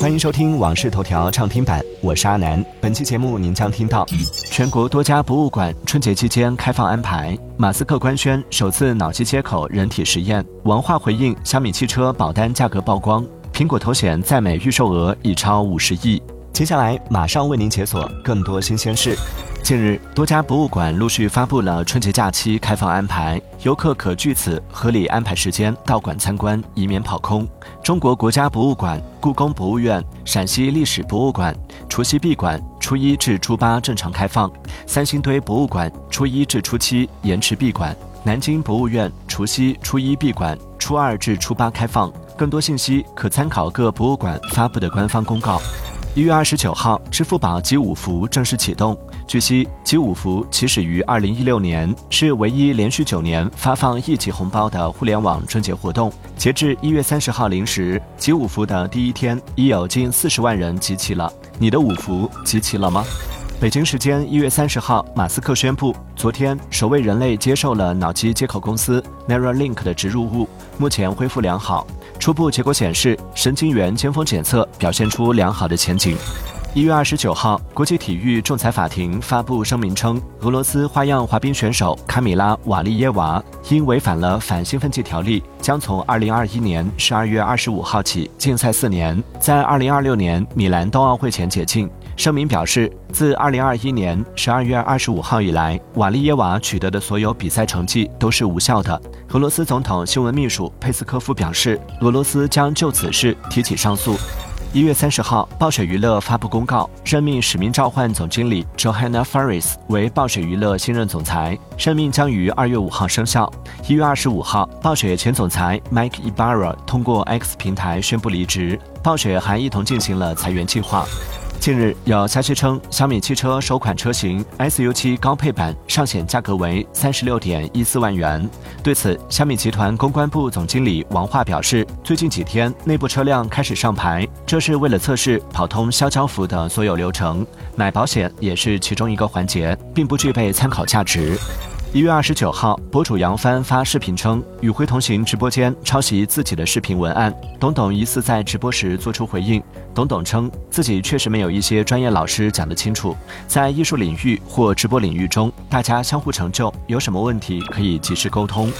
欢迎收听《往事头条》畅听版，我是阿南。本期节目您将听到：全国多家博物馆春节期间开放安排；马斯克官宣首次脑机接口人体实验；文化回应小米汽车保单价格曝光；苹果头显在美预售额已超五十亿。接下来马上为您解锁更多新鲜事。近日，多家博物馆陆续发布了春节假期开放安排，游客可据此合理安排时间到馆参观，以免跑空。中国国家博物馆、故宫博物院、陕西历史博物馆除夕闭馆，初一至初八正常开放；三星堆博物馆初一至初七延迟闭馆；南京博物院除夕、初一闭馆，初二至初八开放。更多信息可参考各博物馆发布的官方公告。一月二十九号，支付宝集五福正式启动。据悉，集五福起始于二零一六年，是唯一连续九年发放一级红包的互联网春节活动。截至一月三十号零时，集五福的第一天已有近四十万人集齐了。你的五福集齐了吗？北京时间一月三十号，马斯克宣布，昨天首位人类接受了脑机接口公司 Neuralink 的植入物，目前恢复良好。初步结果显示，神经元尖峰检测表现出良好的前景。一月二十九号，国际体育仲裁法庭发布声明称，俄罗斯花样滑冰选手卡米拉·瓦利耶娃因违反了反兴奋剂条例，将从二零二一年十二月二十五号起禁赛四年，在二零二六年米兰冬奥会前解禁。声明表示，自二零二一年十二月二十五号以来，瓦利耶娃取得的所有比赛成绩都是无效的。俄罗斯总统新闻秘书佩斯科夫表示，俄罗斯将就此事提起上诉。一月三十号，暴雪娱乐发布公告，任命《使命召唤》总经理 Johanna Faris 为暴雪娱乐新任总裁，任命将于二月五号生效。一月二十五号，暴雪前总裁 Mike Ibarra 通过 X 平台宣布离职，暴雪还一同进行了裁员计划。近日有消息称，小米汽车首款车型 SU7 高配版上险价格为三十六点一四万元。对此，小米集团公关部总经理王化表示，最近几天内部车辆开始上牌，这是为了测试跑通销交付的所有流程，买保险也是其中一个环节，并不具备参考价值。一月二十九号，博主杨帆发视频称，与辉同行直播间抄袭自己的视频文案，董董疑似在直播时做出回应。董董称自己确实没有一些专业老师讲得清楚，在艺术领域或直播领域中，大家相互成就，有什么问题可以及时沟通。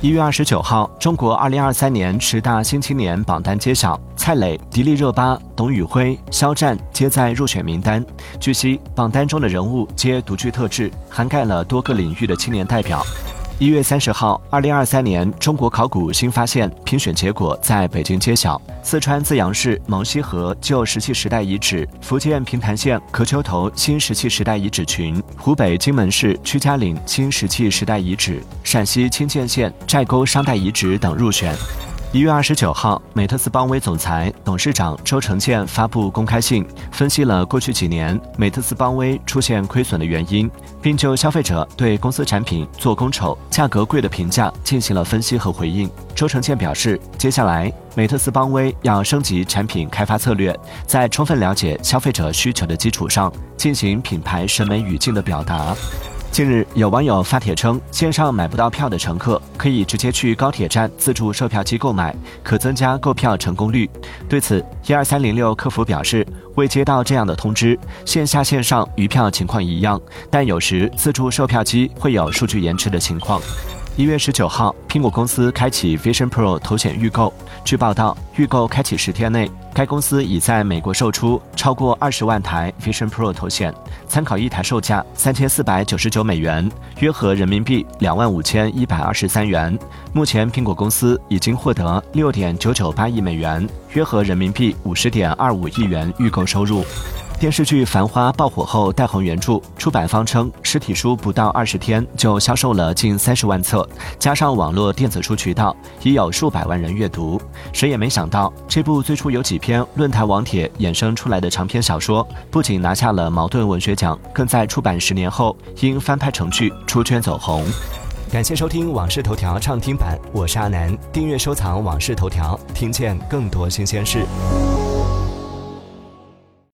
一月二十九号，中国二零二三年十大新青年榜单揭晓，蔡磊、迪丽热巴、董宇辉、肖战皆在入选名单。据悉，榜单中的人物皆独具特质，涵盖了多个领域的青年代表。一月三十号，二零二三年中国考古新发现评选结果在北京揭晓。四川资阳市蒙西河旧石器时代遗址，福建平潭县壳丘头新石器时代遗址群，湖北荆门市屈家岭新石器时代遗址，陕西清涧县寨沟商代遗址等入选。一月二十九号，美特斯邦威总裁、董事长周成建发布公开信，分析了过去几年美特斯邦威出现亏损的原因，并就消费者对公司产品做工丑、价格贵的评价进行了分析和回应。周成建表示，接下来美特斯邦威要升级产品开发策略，在充分了解消费者需求的基础上，进行品牌审美语境的表达。近日，有网友发帖称，线上买不到票的乘客可以直接去高铁站自助售票机购买，可增加购票成功率。对此，一二三零六客服表示，未接到这样的通知，线下线上余票情况一样，但有时自助售票机会有数据延迟的情况。一月十九号，苹果公司开启 Vision Pro 头显预购。据报道，预购开启十天内，该公司已在美国售出超过二十万台 Vision Pro 头显，参考一台售价三千四百九十九美元，约合人民币两万五千一百二十三元。目前，苹果公司已经获得六点九九八亿美元，约合人民币五十点二五亿元预购收入。电视剧《繁花》爆火后，带红原著出版方称，实体书不到二十天就销售了近三十万册，加上网络电子书渠道，已有数百万人阅读。谁也没想到，这部最初有几篇论坛网帖衍生出来的长篇小说，不仅拿下了茅盾文学奖，更在出版十年后因翻拍成剧出圈走红。感谢收听《往事头条》畅听版，我是阿南，订阅收藏《往事头条》，听见更多新鲜事。